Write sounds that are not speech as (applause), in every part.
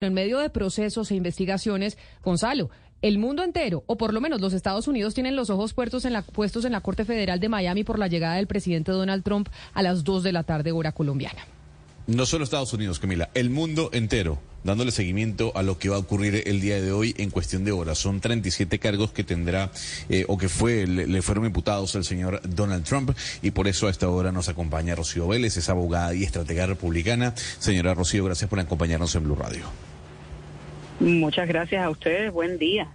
En medio de procesos e investigaciones, Gonzalo, el mundo entero, o por lo menos los Estados Unidos, tienen los ojos puestos en la, puestos en la Corte Federal de Miami por la llegada del presidente Donald Trump a las 2 de la tarde, hora colombiana. No solo Estados Unidos, Camila, el mundo entero dándole seguimiento a lo que va a ocurrir el día de hoy en cuestión de horas. Son 37 cargos que tendrá eh, o que fue le, fueron imputados al señor Donald Trump y por eso a esta hora nos acompaña Rocío Vélez, es abogada y estratega republicana. Señora Rocío, gracias por acompañarnos en Blue Radio. Muchas gracias a ustedes, buen día.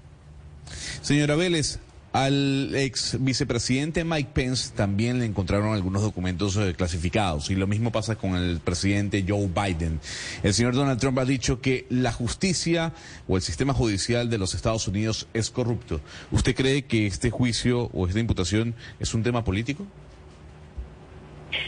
Señora Vélez, al ex vicepresidente Mike Pence también le encontraron algunos documentos eh, clasificados y lo mismo pasa con el presidente Joe Biden. El señor Donald Trump ha dicho que la justicia o el sistema judicial de los Estados Unidos es corrupto. ¿Usted cree que este juicio o esta imputación es un tema político?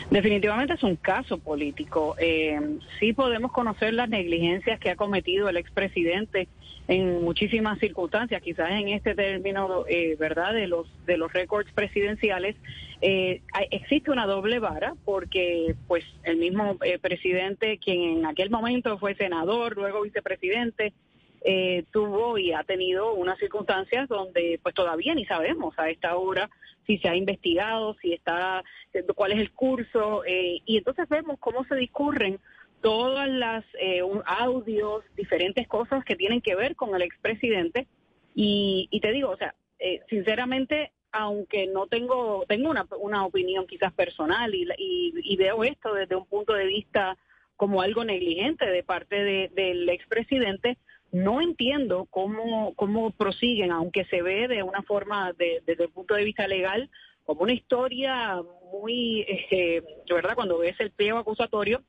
Definitivamente es un caso político. Eh, sí podemos conocer las negligencias que ha cometido el expresidente en muchísimas circunstancias, quizás en este término, eh, ¿verdad?, de los, de los récords presidenciales, eh, existe una doble vara porque, pues, el mismo eh, presidente, quien en aquel momento fue senador, luego vicepresidente, eh, tuvo y ha tenido unas circunstancias donde pues todavía ni sabemos a esta hora si se ha investigado, si está, cuál es el curso, eh, y entonces vemos cómo se discurren todas las eh, audios, diferentes cosas que tienen que ver con el expresidente, y, y te digo, o sea, eh, sinceramente, aunque no tengo, tengo una, una opinión quizás personal y, y, veo esto desde un punto de vista como algo negligente de parte de, del expresidente, no entiendo cómo, cómo prosiguen, aunque se ve de una forma, desde el punto de vista legal, como una historia muy, eh, ¿verdad? Cuando ves el pliego acusatorio,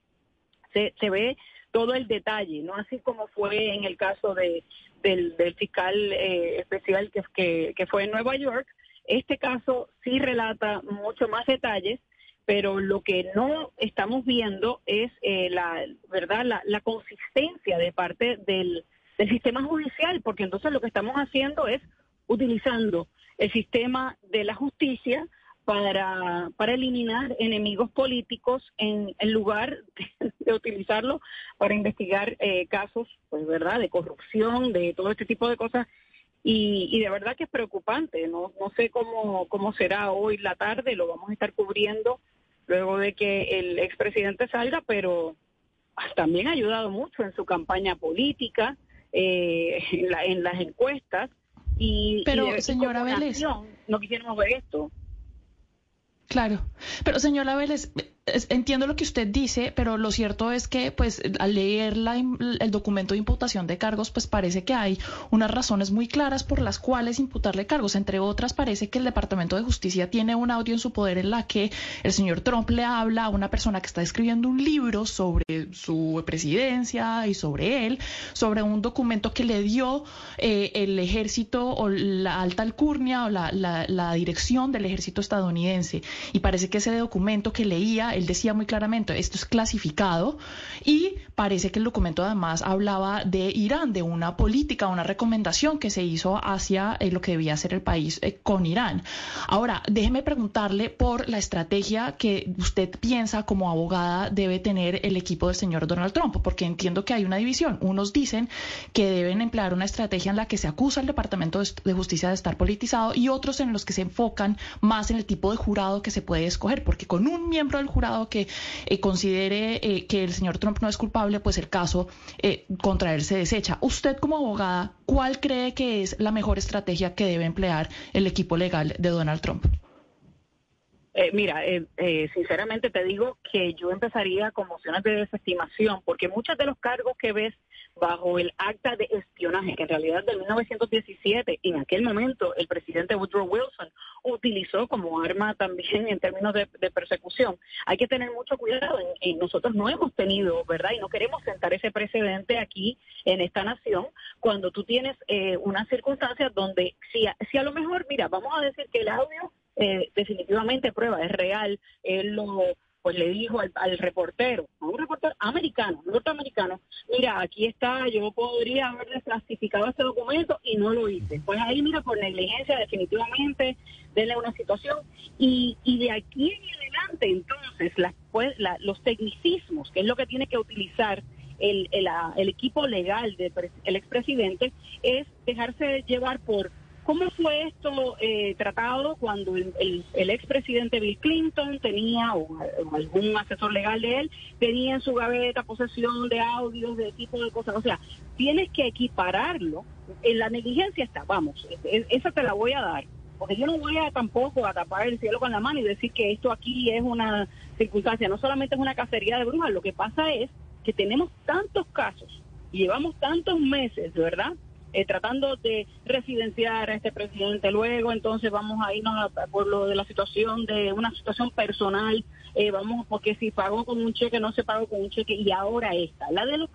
se, se ve todo el detalle, no así como fue en el caso de, del, fiscal eh, especial que, que, que fue en Nueva York. Este caso sí relata mucho más detalles, pero lo que no estamos viendo es eh, la verdad la, la, consistencia de parte del, del sistema judicial, porque entonces lo que estamos haciendo es utilizando el sistema de la justicia para, para eliminar enemigos políticos en, en lugar (laughs) de, utilizarlo para investigar eh, casos, pues verdad, de corrupción, de todo este tipo de cosas. Y, y de verdad que es preocupante. No, no sé cómo, cómo será hoy la tarde, lo vamos a estar cubriendo luego de que el expresidente salga, pero también ha ayudado mucho en su campaña política eh, (laughs) en, las encuestas. Y, Pero, señora Vélez. No quisiéramos ver esto. Claro, pero señora Vélez, entiendo lo que usted dice, pero lo cierto es que, pues, al leer el documento de imputación de cargos, pues parece que hay unas razones muy claras por las cuales imputarle cargos. Entre otras, parece que el Departamento de Justicia tiene un audio en su poder en la que el señor Trump le habla a una persona que está escribiendo un libro sobre su presidencia y sobre él, sobre un documento que le dio eh, el ejército o la alta alcurnia o la, la dirección del ejército estadounidense. Y parece que ese documento que leía él decía muy claramente, esto es clasificado y parece que el documento además hablaba de Irán, de una política, una recomendación que se hizo hacia eh, lo que debía ser el país eh, con Irán. Ahora, déjeme preguntarle por la estrategia que usted piensa como abogada debe tener el equipo del señor Donald Trump, porque entiendo que hay una división. Unos dicen que deben emplear una estrategia en la que se acusa al Departamento de Justicia de estar politizado y otros en los que se enfocan más en el tipo de jurado que se puede escoger, porque con un miembro del jurado que eh, considere eh, que el señor Trump no es culpable, pues el caso eh, contra él se desecha. Usted como abogada, ¿cuál cree que es la mejor estrategia que debe emplear el equipo legal de Donald Trump? mira, sinceramente te digo que yo empezaría con mociones de desestimación, porque muchos de los cargos que ves bajo el acta de espionaje, que en realidad de 1917, en aquel momento el presidente Woodrow Wilson utilizó como arma también en términos de, persecución. Hay que tener mucho cuidado. Y nosotros no hemos tenido, ¿verdad? Y no queremos sentar ese precedente aquí en esta nación cuando tú tienes eh, unas circunstancias donde si a, si a lo mejor, mira, vamos a decir que el audio eh, definitivamente prueba, es real, él lo pues le dijo al, reportero, a un reportero americano, norteamericano, mira, aquí está, yo podría haber desclasificado este documento y no lo hice. Pues ahí, mira, por negligencia definitivamente, denle una situación. Y, y de aquí en adelante, entonces, las, pues, los tecnicismos, que es lo que tiene que utilizar el, el, equipo legal del expresidente es dejarse llevar por ¿Cómo fue esto eh, tratado cuando el, el, expresidente Bill Clinton tenía, o, algún asesor legal de él, tenía en su gaveta posesión de audios, de tipo de cosas? O sea, tienes que equipararlo. En la negligencia está, vamos, esa te la voy a dar. Porque yo no voy a tampoco a tapar el cielo con la mano y decir que esto aquí es una circunstancia, no solamente es una cacería de brujas, lo que pasa es que tenemos tantos casos y llevamos tantos meses, ¿verdad? Eh, tratando de residenciar a este presidente. Luego, entonces, vamos a irnos por lo de la situación de una situación personal. Eh, vamos, porque si pagó con un cheque, no se pagó con un cheque. Y ahora esta. La de los,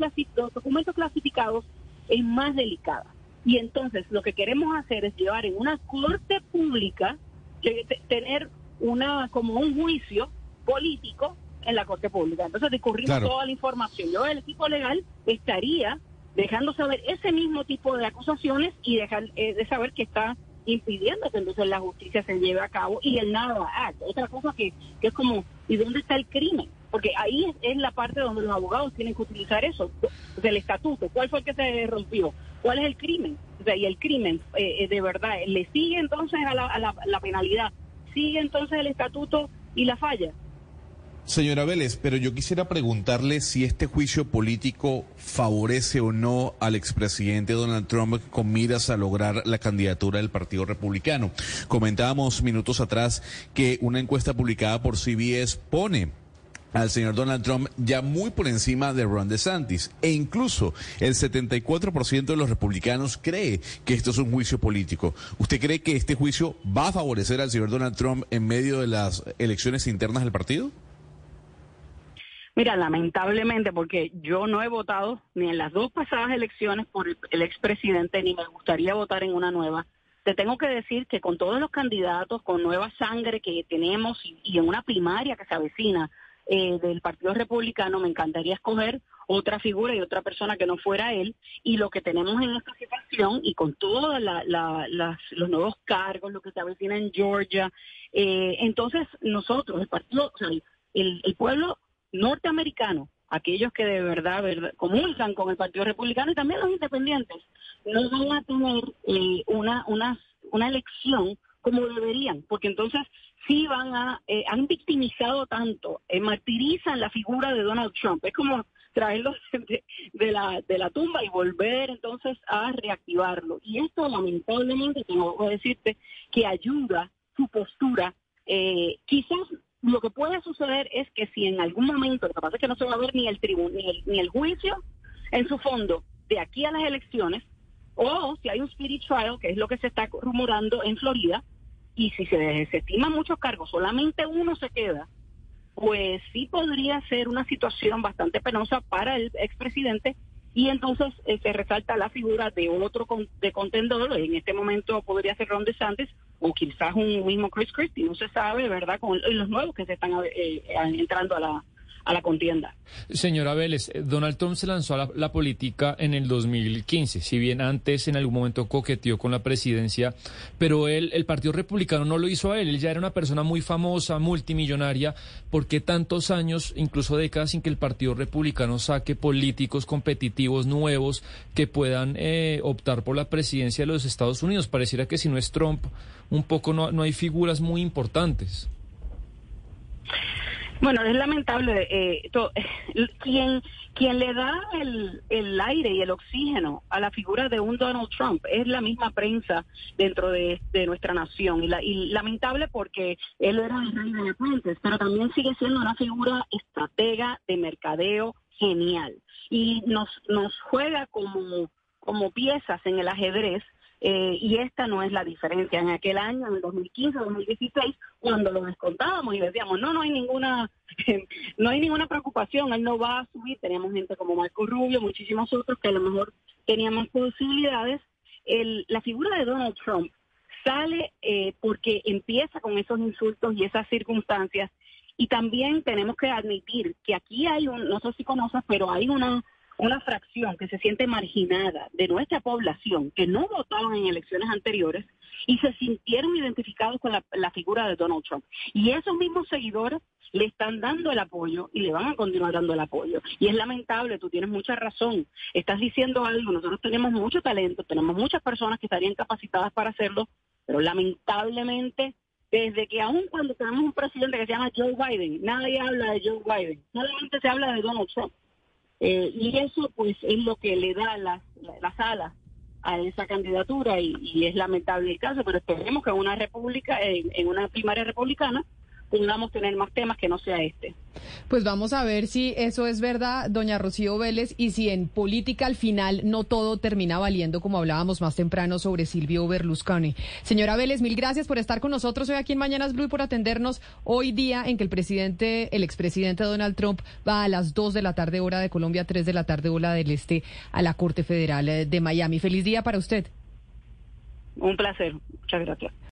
documentos clasificados es más delicada. Y entonces, lo que queremos hacer es llevar en una corte pública, tener una como un juicio político en la corte pública. Entonces, discurrimos toda la información. Yo, el equipo legal, estaría dejando saber ese mismo tipo de acusaciones y dejar eh, de saber que está impidiendo que entonces la justicia se lleve a cabo y el nada Act. Otra cosa que, que es como, ¿y dónde está el crimen? Porque ahí es, la parte donde los abogados tienen que utilizar eso, del estatuto. ¿Cuál fue el que se rompió? ¿Cuál es el crimen? O sea, y el crimen, eh, eh, de verdad, ¿le sigue entonces a la, a la penalidad? ¿Sigue entonces el estatuto y la falla? Señora Vélez, pero yo quisiera preguntarle si este juicio político favorece o no al expresidente Donald Trump con miras a lograr la candidatura del Partido Republicano. Comentábamos minutos atrás que una encuesta publicada por CBS pone al señor Donald Trump ya muy por encima de Ron DeSantis. E incluso el 74% de los republicanos cree que esto es un juicio político. ¿Usted cree que este juicio va a favorecer al señor Donald Trump en medio de las elecciones internas del partido? Mira, lamentablemente, porque yo no he votado ni en las dos pasadas elecciones por el expresidente, ni me gustaría votar en una nueva. Te tengo que decir que con todos los candidatos, con nueva sangre que tenemos y, en una primaria que se avecina eh, del Partido Republicano, me encantaría escoger otra figura y otra persona que no fuera él. Y lo que tenemos en esta situación y con todos los nuevos cargos, lo que se avecina en Georgia, eh, entonces nosotros, el partido, o sea, el, el pueblo norteamericanos, aquellos que de verdad, comulgan con el Partido Republicano y también los independientes, no van a tener eh, una, una, una elección como deberían, porque entonces sí van a, eh, han victimizado tanto, eh, martirizan la figura de Donald Trump. Es como traerlo (laughs) de, la, de la tumba y volver entonces a reactivarlo. Y esto lamentablemente, tengo que decirte, que ayuda su postura, eh, quizás lo que puede suceder es que si en algún momento, lo que pasa es que no se va a ver ni el, ni ni el juicio en su fondo de aquí a las elecciones, o si hay un spirit trial, que es lo que se está rumorando en Florida, y si se desestiman muchos cargos, solamente uno se queda, pues sí podría ser una situación bastante penosa para el expresidente y entonces eh, se resalta la figura de otro de contendor, en este momento podría ser Ron DeSantis o quizás un mismo Chris Christie, no se sabe, ¿verdad? Con los nuevos que se están eh, entrando a la, a la contienda. Señora Vélez, eh, Donald Trump se lanzó a la, política en el 2015, si bien antes en algún momento coqueteó con la presidencia, pero él, el Partido Republicano no lo hizo a él, él ya era una persona muy famosa, multimillonaria, ¿por qué tantos años, incluso décadas, sin que el Partido Republicano saque políticos competitivos nuevos que puedan eh, optar por la presidencia de los Estados Unidos? Pareciera que si no es Trump, un poco no, no hay figuras muy importantes. Bueno, es lamentable. Eh, (laughs) quien, quien le da el, el, aire y el oxígeno a la figura de un Donald Trump es la misma prensa dentro de, nuestra nación. Y, la, y, lamentable porque él era el rey de puentes, pero también sigue siendo una figura estratega de mercadeo genial. Y nos, nos juega como, como piezas en el ajedrez eh, y esta no es la diferencia. En aquel año, en el 2015, 2016, cuando lo descontábamos y decíamos, no, no hay ninguna, (laughs) no hay ninguna preocupación, él no va a subir. Teníamos gente como Marco Rubio, muchísimos otros que a lo mejor teníamos posibilidades. El, la figura de Donald Trump sale eh, porque empieza con esos insultos y esas circunstancias. Y también tenemos que admitir que aquí hay un, no sé si conoces, pero hay una una fracción que se siente marginada de nuestra población, que no votaban en elecciones anteriores y se sintieron identificados con la figura de Donald Trump. Y esos mismos seguidores le están dando el apoyo y le van a continuar dando el apoyo. Y es lamentable, tú tienes mucha razón. Estás diciendo algo, nosotros tenemos mucho talento, tenemos muchas personas que estarían capacitadas para hacerlo, pero lamentablemente desde que aún cuando tenemos un presidente que se llama Joe Biden, nadie habla de Joe Biden, solamente se habla de Donald Trump. Eh, y eso pues es lo que le da las, las alas a esa candidatura y, es lamentable el caso, pero esperemos que en una república, en una primaria republicana, podamos tener más temas que no sea este. Pues vamos a ver si eso es verdad, doña Rocío Vélez, y si en política al final no todo termina valiendo, como hablábamos más temprano sobre Silvio Berlusconi. Señora Vélez, mil gracias por estar con nosotros hoy aquí en Mañanas Blue y por atendernos hoy día en que el presidente, el expresidente Donald Trump va a las 2 de la tarde hora de Colombia, 3 de la tarde hora del Este a la Corte Federal de Miami. Feliz día para usted. Un placer. Muchas gracias.